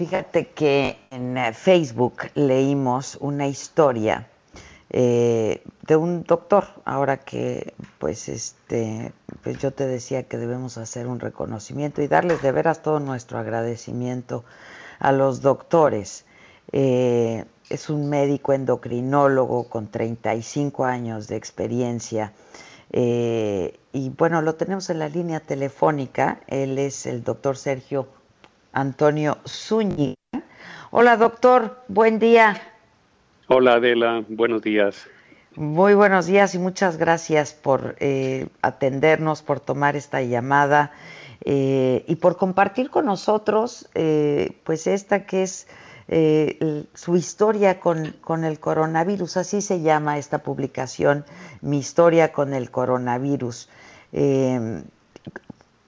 Fíjate que en eh, Facebook leímos una historia eh, de un doctor. Ahora que, pues, este, pues yo te decía que debemos hacer un reconocimiento y darles de veras todo nuestro agradecimiento a los doctores. Eh, es un médico endocrinólogo con 35 años de experiencia. Y bueno, lo tenemos en la línea telefónica. Él es el doctor Sergio Antonio Zúñiga. Hola, doctor. Buen día. Hola, Adela. Buenos días. Muy buenos días y muchas gracias por eh, atendernos, por tomar esta llamada eh, y por compartir con nosotros, pues esta que es eh, su historia con, con, el coronavirus, así se llama esta publicación, Mi historia con el coronavirus. Eh,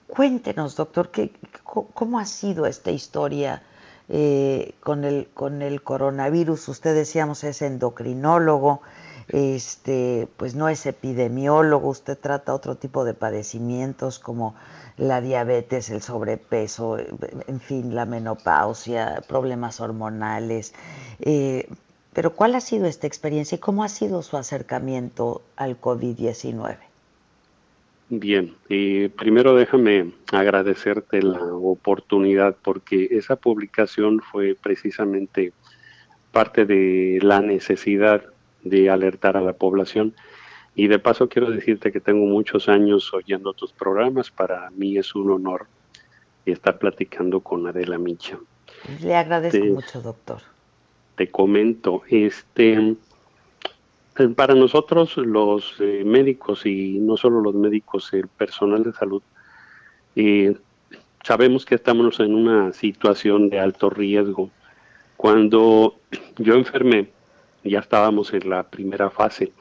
cuéntenos, doctor, ¿qué, ¿cómo ha sido esta historia eh, con, el, con el coronavirus? Usted decíamos es endocrinólogo, este, pues no es epidemiólogo, usted trata otro tipo de padecimientos como la diabetes, el sobrepeso, en fin, la menopausia, problemas hormonales. Eh, pero ¿cuál ha sido esta experiencia y cómo ha sido su acercamiento al COVID-19? Bien, eh, primero déjame agradecerte la oportunidad porque esa publicación fue precisamente parte de la necesidad de alertar a la población y de paso quiero decirte que tengo muchos años oyendo tus programas. Para mí es un honor estar platicando con Adela Micha. Le agradezco mucho, doctor. Te comento, este, para nosotros los eh, médicos y no solo los médicos, el personal de salud, eh, sabemos que estamos en una situación de alto riesgo. Cuando yo enfermé, ya estábamos en la primera fase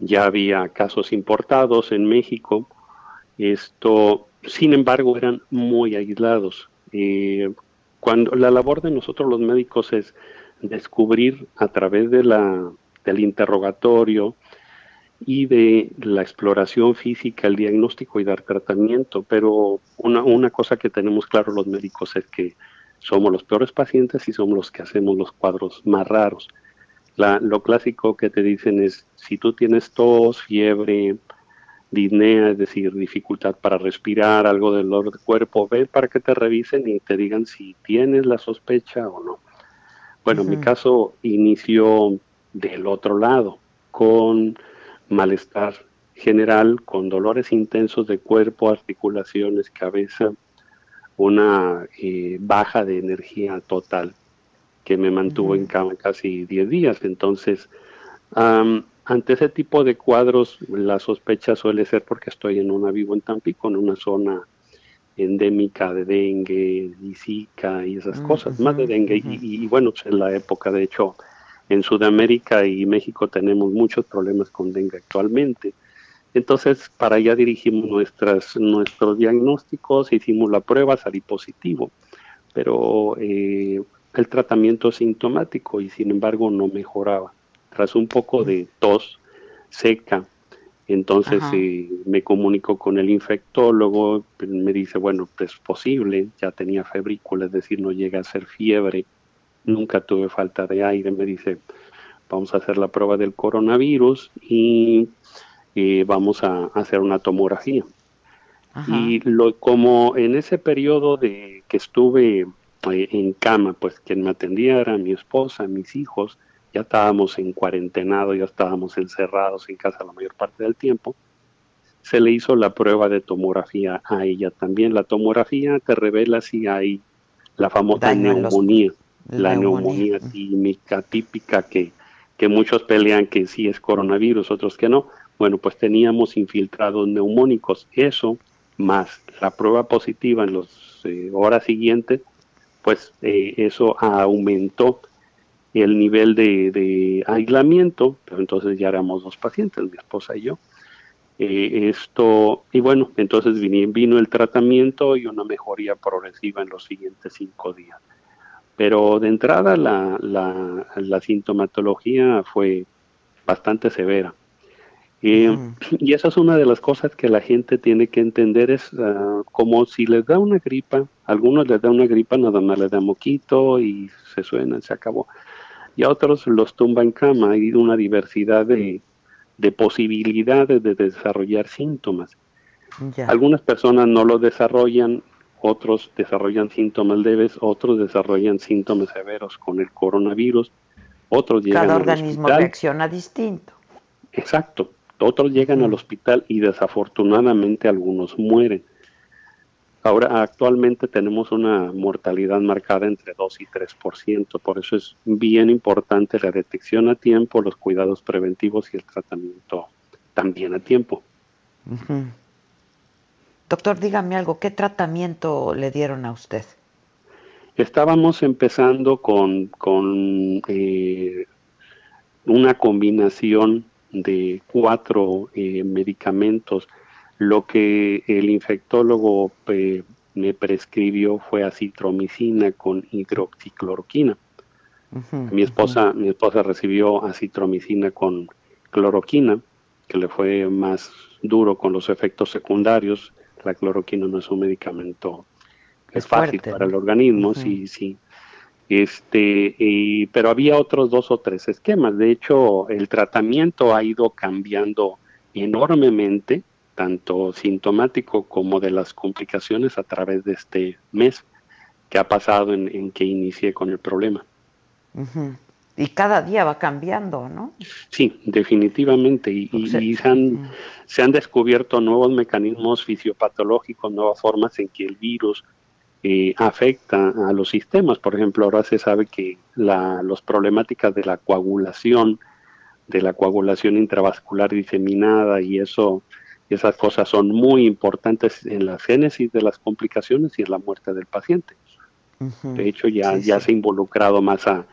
ya había casos importados en México. Esto, sin embargo, eran muy aislados. Eh, cuando la labor de nosotros los médicos es descubrir a través de la, del interrogatorio y de la exploración física, el diagnóstico y dar tratamiento, pero una, una cosa que tenemos claro los médicos es que somos los peores pacientes y somos los que hacemos los cuadros más raros. Lo clásico que te dicen es, si tú tienes tos, fiebre, disnea, es decir, dificultad para respirar, algo del dolor de cuerpo, ve para que te revisen y te digan si tienes la sospecha o no. Bueno, mi caso inició del otro lado, con malestar general, con dolores intensos de cuerpo, articulaciones, cabeza, una eh, baja de energía total que me mantuvo en cama casi 10 días. Entonces, ante ese tipo de cuadros, la sospecha suele ser porque estoy en una, vivo en Tampico, en una zona endémica de dengue y zika y esas cosas, más de dengue. y, bueno, pues en la época, de hecho, en Sudamérica y México tenemos muchos problemas con dengue actualmente. Entonces, para allá dirigimos nuestras, nuestros diagnósticos, hicimos la prueba, salí positivo. Pero eh, el tratamiento sintomático y sin embargo no mejoraba. Tras un poco de tos seca, entonces eh, me comunico con el infectólogo, me dice, bueno, es posible, ya tenía febrícula, es decir, no llega a ser fiebre, nunca tuve falta de aire, me dice, vamos a hacer la prueba del coronavirus y eh, vamos a hacer una tomografía. Y lo, como en ese periodo de que estuve eh, en cama, pues quien me atendía era mi esposa, mis hijos, ya estábamos en cuarentenado, ya estábamos encerrados en casa la mayor parte del tiempo. Se le hizo la prueba de tomografía a ella también. La tomografía te revela si hay la famosa neumonía, la neumonía, química típica que, que muchos pelean que sí es coronavirus, otros que no. Bueno, pues teníamos infiltrados neumónicos. Eso más la prueba positiva en los eh, horas siguientes, pues eh, eso aumentó el nivel de, aislamiento, pero entonces ya éramos dos pacientes, mi esposa y yo. esto, y bueno, entonces vino, vino el tratamiento y una mejoría progresiva en los siguientes cinco días. Pero de entrada la, la, la sintomatología fue bastante severa. Y, y, esa es una de las cosas que la gente tiene que entender, es ah, como si les da una gripa, a algunos les da una gripa, nada más les da moquito y se suena, se acabó. Y a otros los tumba en cama, hay una diversidad de, de posibilidades de desarrollar síntomas. Algunas personas no lo desarrollan, otros desarrollan síntomas leves, otros desarrollan síntomas severos con el coronavirus, otros llegan Cada organismo reacciona distinto. Exacto. Otros llegan al hospital y desafortunadamente algunos mueren. Ahora, actualmente tenemos una mortalidad marcada entre 2 y 3%, por eso es bien importante la detección a tiempo, los cuidados preventivos y el tratamiento también a tiempo. Doctor, dígame algo, ¿qué tratamiento le dieron a usted? Estábamos empezando con, con eh, una combinación de cuatro eh, medicamentos. Lo que el infectólogo eh, me prescribió fue acitromicina con hidroxicloroquina. mi esposa, mi esposa recibió acitromicina con cloroquina, que le fue más duro con los efectos secundarios. La cloroquina no es un medicamento es, fácil para el organismo, sí, sí. Este, pero había otros dos o tres esquemas. De hecho, el tratamiento ha ido cambiando enormemente, tanto sintomático como de las complicaciones a través de este mes que ha pasado en, que inicié con el problema. Y cada día va cambiando, ¿no? Sí, definitivamente. Y, se, han, se han descubierto nuevos mecanismos fisiopatológicos, nuevas formas en que el virus eh, afecta a los sistemas. Por ejemplo, ahora se sabe que la, los problemáticas de la coagulación, de la coagulación intravascular diseminada y eso, esas cosas son muy importantes en la génesis de las complicaciones y en la muerte del paciente. De hecho, ya, ya se ha involucrado más a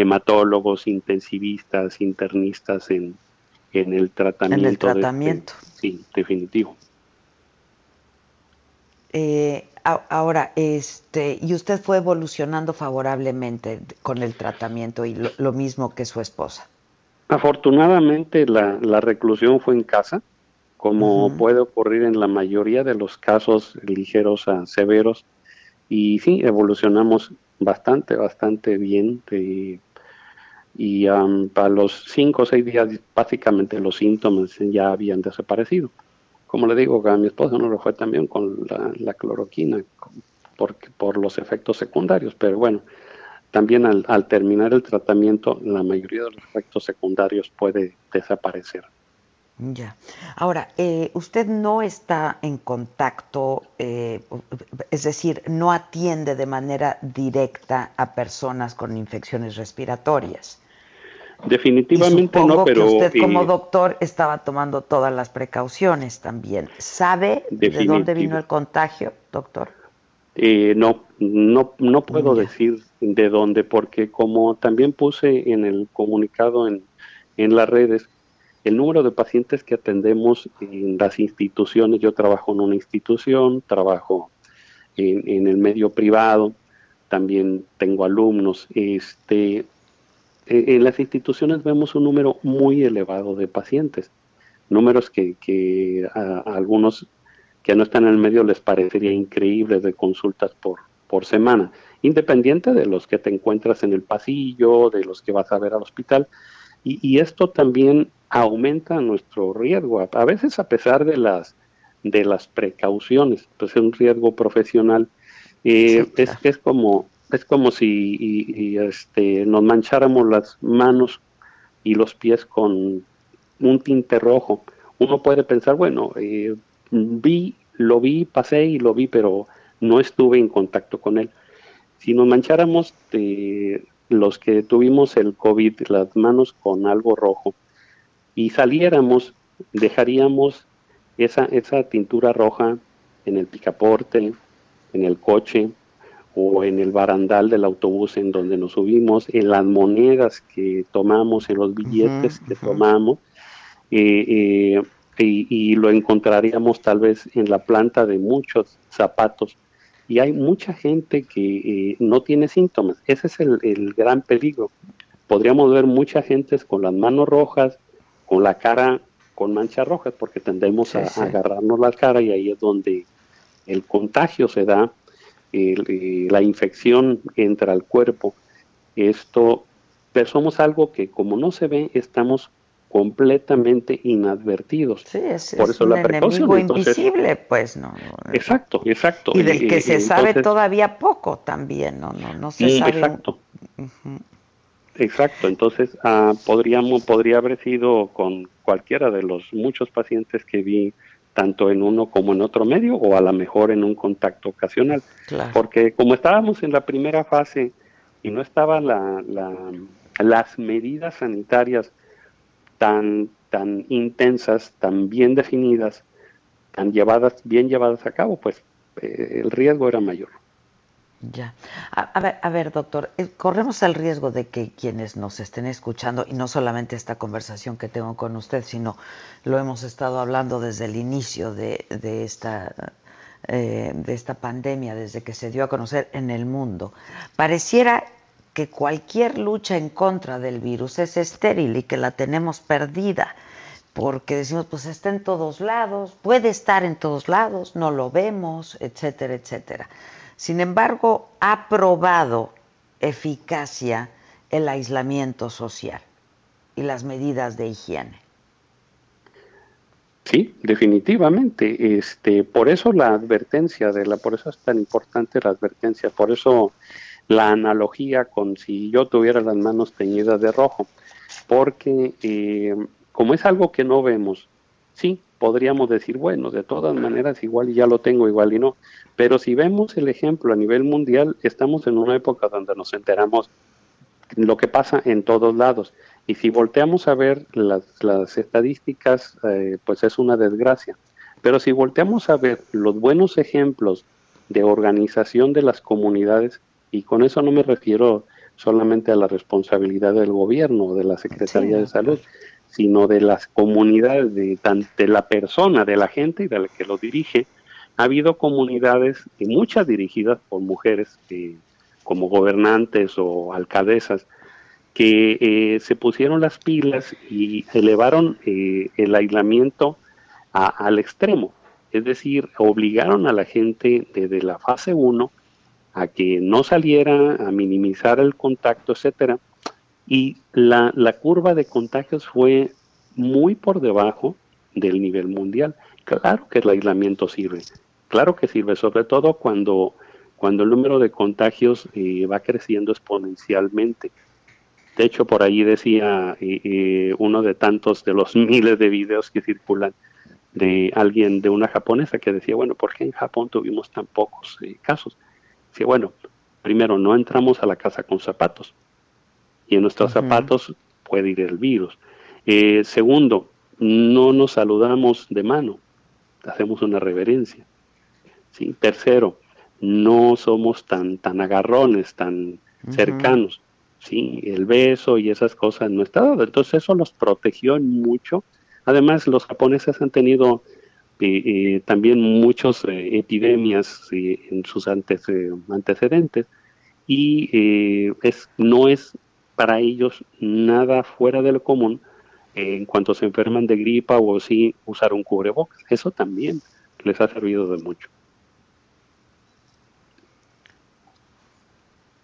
hematólogos, intensivistas, internistas en, en el tratamiento. En el tratamiento. sí, definitivo. Eh, Ahora, este, y usted fue evolucionando favorablemente con el tratamiento y lo, mismo que su esposa. Afortunadamente la, reclusión fue en casa, como puede ocurrir en la mayoría de los casos ligeros a severos, y sí, evolucionamos bastante, bastante bien. Y para los cinco o seis días, básicamente los síntomas ya habían desaparecido como le digo, a mi esposa no lo fue también con la, cloroquina, porque, por los efectos secundarios, pero bueno, también al, terminar el tratamiento, la mayoría de los efectos secundarios puede desaparecer. Ya. Ahora, eh, usted no está en contacto, eh, es decir, no atiende de manera directa a personas con infecciones respiratorias. Definitivamente no, pero que usted como doctor estaba tomando todas las precauciones también. ¿Sabe de dónde vino el contagio, doctor? Eh, no, no, no puedo decir de dónde, porque como también puse en el comunicado en, en las redes, el número de pacientes que atendemos en las instituciones, yo trabajo en una institución, trabajo en, el medio privado, también tengo alumnos, este, en las instituciones vemos un número muy elevado de pacientes, números que, a, algunos que no están en el medio les parecería increíble de consultas por, por semana, independiente de los que te encuentras en el pasillo, de los que vas a ver al hospital. Y, esto también aumenta nuestro riesgo, a, veces a pesar de las, de las precauciones, pues es un riesgo profesional. Eh, es, es como es como si este, nos mancháramos las manos y los pies con un tinte rojo. Uno puede pensar, bueno, eh, vi, lo vi, pasé y lo vi, pero no estuve en contacto con él. Si nos mancháramos de los que tuvimos el COVID, las manos con algo rojo, y saliéramos, dejaríamos esa, esa tintura roja en el picaporte, en el coche o en el barandal del autobús en donde nos subimos, en las monedas que tomamos, en los billetes que tomamos, eh, eh, y, lo encontraríamos tal vez en la planta de muchos zapatos. Y hay mucha gente que no tiene síntomas. Ese es el, el gran peligro. Podríamos ver mucha gente con las manos rojas, con la cara con manchas rojas, porque tendemos a, agarrarnos la cara y ahí es donde el contagio se da, la infección entra al cuerpo. Esto, pero somos algo que como no se ve, estamos completamente inadvertidos. Sí, es, Por eso la enemigo invisible, pues, no, Exacto, exacto. Y del que se sabe todavía poco también, no, no, no se sabe. Exacto. Exacto, entonces ah, podríamos, podría haber sido con cualquiera de los muchos pacientes que vi tanto en uno como en otro medio o a lo mejor en un contacto ocasional. Porque como estábamos en la primera fase y no estaban la, las medidas sanitarias tan, tan intensas, tan bien definidas, tan llevadas, bien llevadas a cabo, pues eh, el riesgo era mayor. Ya. A, ver, a ver, doctor, eh, corremos el riesgo de que quienes nos estén escuchando, y no solamente esta conversación que tengo con usted, sino lo hemos estado hablando desde el inicio de, esta, eh, de esta pandemia, desde que se dio a conocer en el mundo, pareciera que cualquier lucha en contra del virus es estéril y que la tenemos perdida, porque decimos, pues está en todos lados, puede estar en todos lados, no lo vemos, etcétera, etcétera. Sin embargo, ha probado eficacia el aislamiento social y las medidas de higiene. Sí, definitivamente. Este, por eso la advertencia de la, por eso es tan importante la advertencia, por eso la analogía con si yo tuviera las manos teñidas de rojo, porque eh, como es algo que no vemos, sí, podríamos decir, bueno, de todas maneras igual ya lo tengo, igual y no. Pero si vemos el ejemplo a nivel mundial, estamos en una época donde nos enteramos lo que pasa en todos lados. Y si volteamos a ver las, estadísticas, eh, pues es una desgracia. Pero si volteamos a ver los buenos ejemplos de organización de las comunidades, y con eso no me refiero solamente a la responsabilidad del gobierno o de la Secretaría de Salud, sino de las comunidades, de, de la persona, de la gente y de la que lo dirige. Ha habido comunidades, y muchas dirigidas por mujeres, eh, como gobernantes o alcaldesas, que eh, se pusieron las pilas y elevaron eh, el aislamiento al extremo. Es decir, obligaron a la gente desde la fase 1 a que no saliera, a minimizar el contacto, etcétera, y la, la curva de contagios fue muy por debajo del nivel mundial. Claro que el aislamiento sirve, claro que sirve, sobre todo cuando, cuando el número de contagios eh, va creciendo exponencialmente. De hecho, por ahí decía eh, eh, uno de tantos de los miles de videos que circulan de alguien, de una japonesa que decía, bueno, ¿por qué en Japón tuvimos tan pocos casos? Decía, bueno, primero, no entramos a la casa con zapatos y en nuestros zapatos puede ir el virus. Eh, segundo, no nos saludamos de mano, hacemos una reverencia. ¿sí? Tercero, no somos tan, tan agarrones, tan cercanos. ¿sí? El beso y esas cosas no está dado. Entonces eso los protegió mucho. Además, los japoneses han tenido eh, eh, también muchas epidemias en sus antecedentes y es, no es para ellos nada fuera de lo común en cuanto se enferman de gripa o si usar un cubrebocas. Eso también les ha servido de mucho.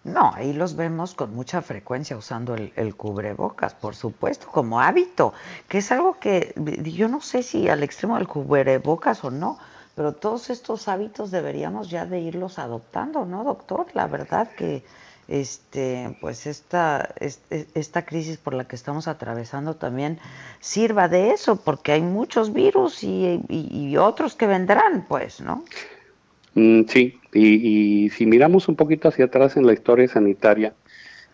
No, ahí los vemos con mucha frecuencia usando el, el, cubrebocas, por supuesto, como hábito, que es algo que yo no sé si al extremo del cubrebocas o no, pero todos estos hábitos deberíamos ya de irlos adoptando, ¿no, doctor? La verdad que este, pues esta, esta crisis por la que estamos atravesando también sirva de eso, porque hay muchos virus y, otros que vendrán, pues, ¿no? Mm, sí, y, si miramos un poquito hacia atrás en la historia sanitaria,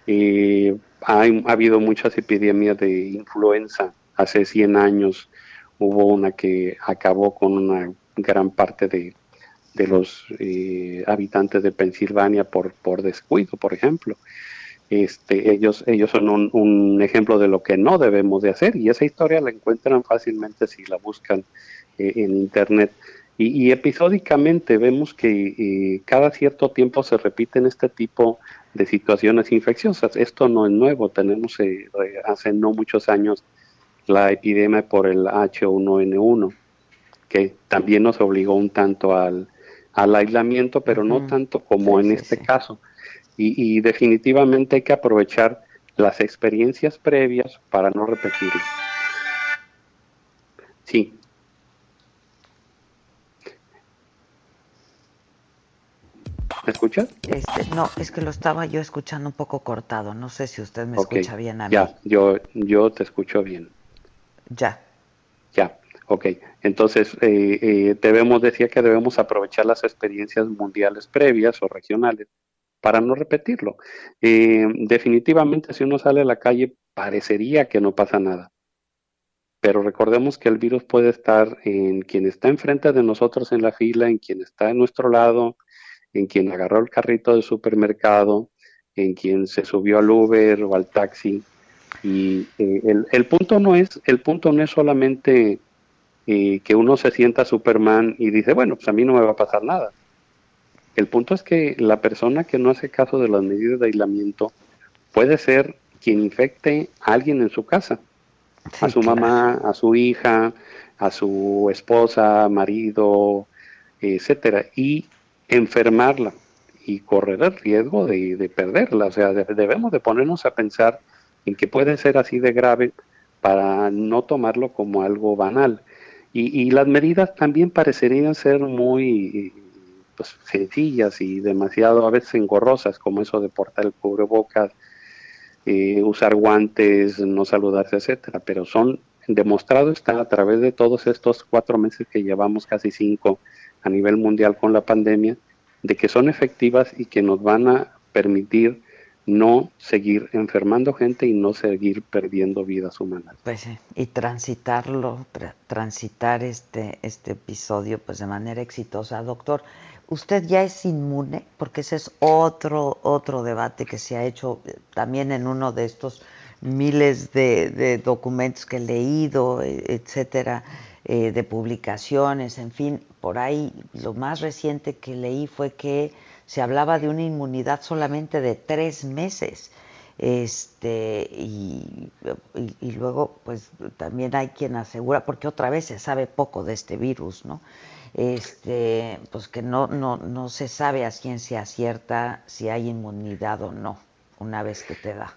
eh, ha, habido muchas epidemias de influenza. Hace 100 años hubo una que acabó con una gran parte de, de los habitantes de Pensilvania por, por descuido, por ejemplo. Este, ellos, ellos son un, ejemplo de lo que no debemos de hacer y esa historia la encuentran fácilmente si la buscan en internet. Y, episódicamente vemos que cada cierto tiempo se repiten este tipo de situaciones infecciosas. Esto no es nuevo, tenemos eh, hace no muchos años la epidemia por el H1N1, que también nos obligó un tanto al, aislamiento, pero no tanto como en este caso. Y, y, definitivamente hay que aprovechar las experiencias previas para no repetirlo. Sí, ¿Me escuchas? Este, no, es que lo estaba yo escuchando un poco cortado. No sé si usted me escucha bien a mí. Ya, yo, yo te escucho bien. Ya. Ya, ok. Entonces, eh, eh, debemos, decir que debemos aprovechar las experiencias mundiales previas o regionales para no repetirlo. Eh, definitivamente, si uno sale a la calle, parecería que no pasa nada. Pero recordemos que el virus puede estar en quien está enfrente de nosotros en la fila, en quien está a nuestro lado, en quien agarró el carrito del supermercado, en quien se subió al Uber o al taxi. Y eh, el, punto no es, el punto no es solamente eh, que uno se sienta Superman y dice, bueno, pues a mí no me va a pasar nada. El punto es que la persona que no hace caso de las medidas de aislamiento puede ser quien infecte a alguien en su casa, a su mamá, a su hija, a su esposa, marido, etcétera. Y enfermarla y correr el riesgo de, perderla. O sea, debemos de ponernos a pensar en que puede ser así de grave para no tomarlo como algo banal. Y, las medidas también parecerían ser muy pues, sencillas y demasiado a veces engorrosas, como eso de portar el cubrebocas, eh, usar guantes, no saludarse, etcétera. Pero son demostrado está a través de todos estos cuatro meses que llevamos, casi cinco, a nivel mundial con la pandemia, de que son efectivas y que nos van a permitir no seguir enfermando gente y no seguir perdiendo vidas humanas. Pues y transitarlo, transitar este, este episodio pues de manera exitosa. Doctor, ¿usted ya es inmune? Porque ese es otro, otro debate que se ha hecho eh, también en uno de estos miles de, de documentos que he leído, e, etcétera. Eh, de publicaciones, en fin, por ahí lo más reciente que leí fue que se hablaba de una inmunidad solamente de tres meses. Este, y, luego, pues también hay quien asegura, porque otra vez se sabe poco de este virus, ¿no? Este, pues que no, no, no se sabe a ciencia cierta si hay inmunidad o no, una vez que te da.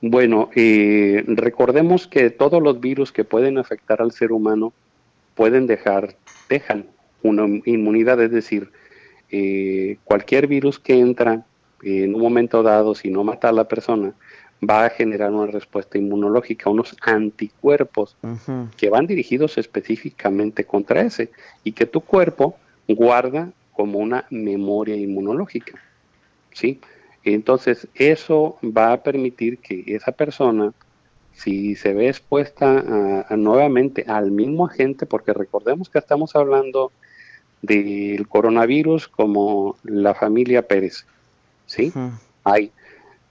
Bueno, eh, recordemos que todos los virus que pueden afectar al ser humano pueden dejar, dejan una inmunidad, es decir, eh, cualquier virus que entra en un momento dado, si no mata a la persona, va a generar una respuesta inmunológica, unos anticuerpos que van dirigidos específicamente contra ese y que tu cuerpo guarda como una memoria inmunológica. ¿sí? Entonces, eso va a permitir que esa persona, si se ve expuesta nuevamente al mismo agente, porque recordemos que estamos hablando del coronavirus como la familia Pérez, ¿sí? Hay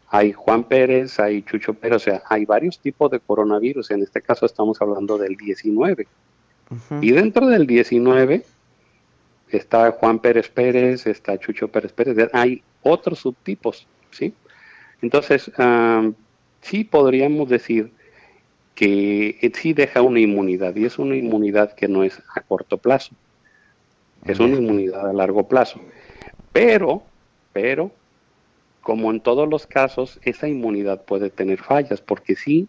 hay Juan Pérez, hay Chucho Pérez, o sea, hay varios tipos de coronavirus. En este caso estamos hablando del 19. Y dentro del 19 está Juan Pérez Pérez, está Chucho Pérez Pérez, hay otros subtipos, ¿sí? Entonces, sí podríamos decir que sí deja una inmunidad, y es una inmunidad que no es a corto plazo, es una inmunidad a largo plazo. Pero, pero, como en todos los casos, esa inmunidad puede tener fallas, porque sí,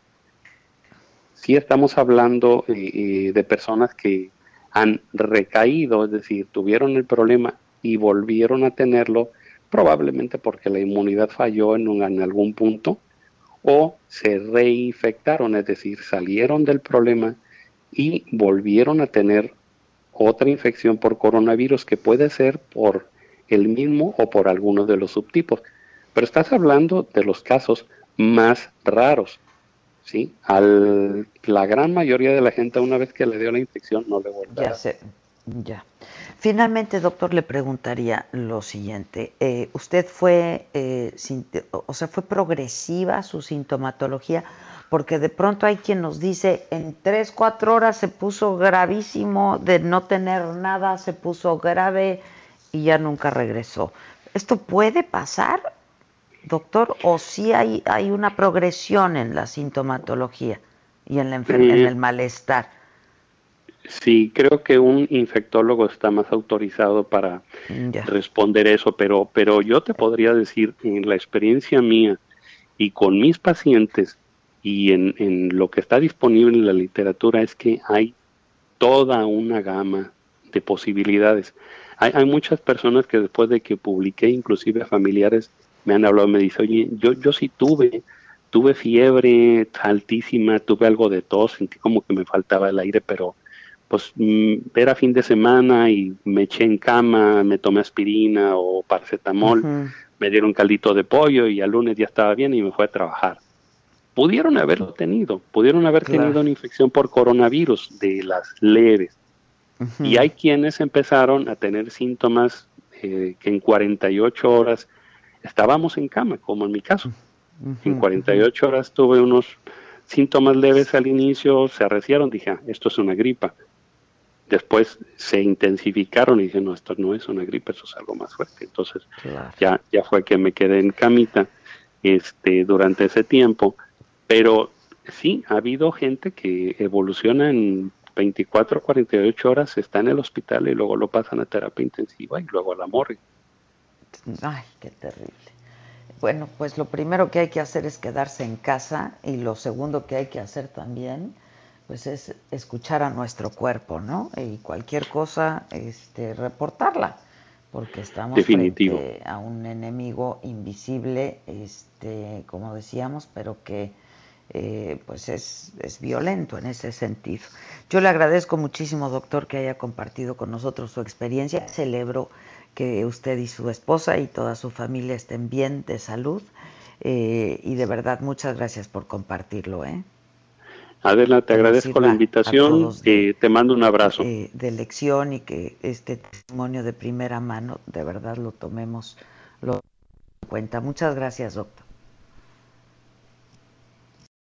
sí estamos hablando eh, eh, de personas que han recaído, es decir, tuvieron el problema y volvieron a tenerlo, probablemente porque la inmunidad falló en, en algún punto o se reinfectaron, es decir, salieron del problema y volvieron a tener otra infección por coronavirus que puede ser por el mismo o por alguno de los subtipos. Pero estás hablando de los casos más raros. ¿sí? Al, la gran mayoría de la gente una vez que le dio la infección no le vuelve ya se, Ya. Finalmente, doctor, le preguntaría lo siguiente. Eh, ¿Usted fue, eh, o sea, fue progresiva su sintomatología? Porque de pronto hay quien nos dice, en tres, cuatro horas se puso gravísimo, de no tener nada, se puso grave y ya nunca regresó. ¿Esto puede pasar, doctor? ¿O sí hay, hay una progresión en la sintomatología y en, la en el malestar? Sí, creo que un infectólogo está más autorizado para responder eso, pero, pero yo te podría decir, en la experiencia mía y con mis pacientes y en, en lo que está disponible en la literatura es que hay toda una gama de posibilidades. Hay, hay muchas personas que después de que publiqué, inclusive familiares, me han hablado, me dicen, oye, yo, yo sí tuve, tuve fiebre altísima, tuve algo de tos, sentí como que me faltaba el aire, pero pues mm, era fin de semana y me eché en cama, me tomé aspirina o paracetamol, me dieron caldito de pollo y al lunes ya estaba bien y me fue a trabajar. Pudieron haberlo tenido, pudieron haber tenido una infección por coronavirus de las leves. Y hay quienes empezaron a tener síntomas eh, que en 48 horas estábamos en cama, como en mi caso. En 48 horas tuve unos síntomas leves al inicio, se arreciaron, dije, ah, esto es una gripa después se intensificaron y dije, no, esto no es una gripe, eso es algo más fuerte. Entonces ya, ya fue que me quedé en camita este, durante ese tiempo. Pero sí, ha habido gente que evoluciona en 24 48 horas, está en el hospital y luego lo pasan a terapia intensiva y luego a la morgue. Ay, qué terrible. Bueno, pues lo primero que hay que hacer es quedarse en casa y lo segundo que hay que hacer también pues es escuchar a nuestro cuerpo, ¿no? Y cualquier cosa, este, reportarla, porque estamos frente a un enemigo invisible, este, como decíamos, pero que eh, pues es, es violento en ese sentido. Yo le agradezco muchísimo, doctor, que haya compartido con nosotros su experiencia. Celebro que usted y su esposa y toda su familia estén bien de salud. Eh, y de verdad, muchas gracias por compartirlo. ¿eh? Adela, te agradezco la invitación y te mando un abrazo. Eh, de lección y que este testimonio de primera mano, de verdad lo tomemos lo en cuenta. Muchas gracias, doctor.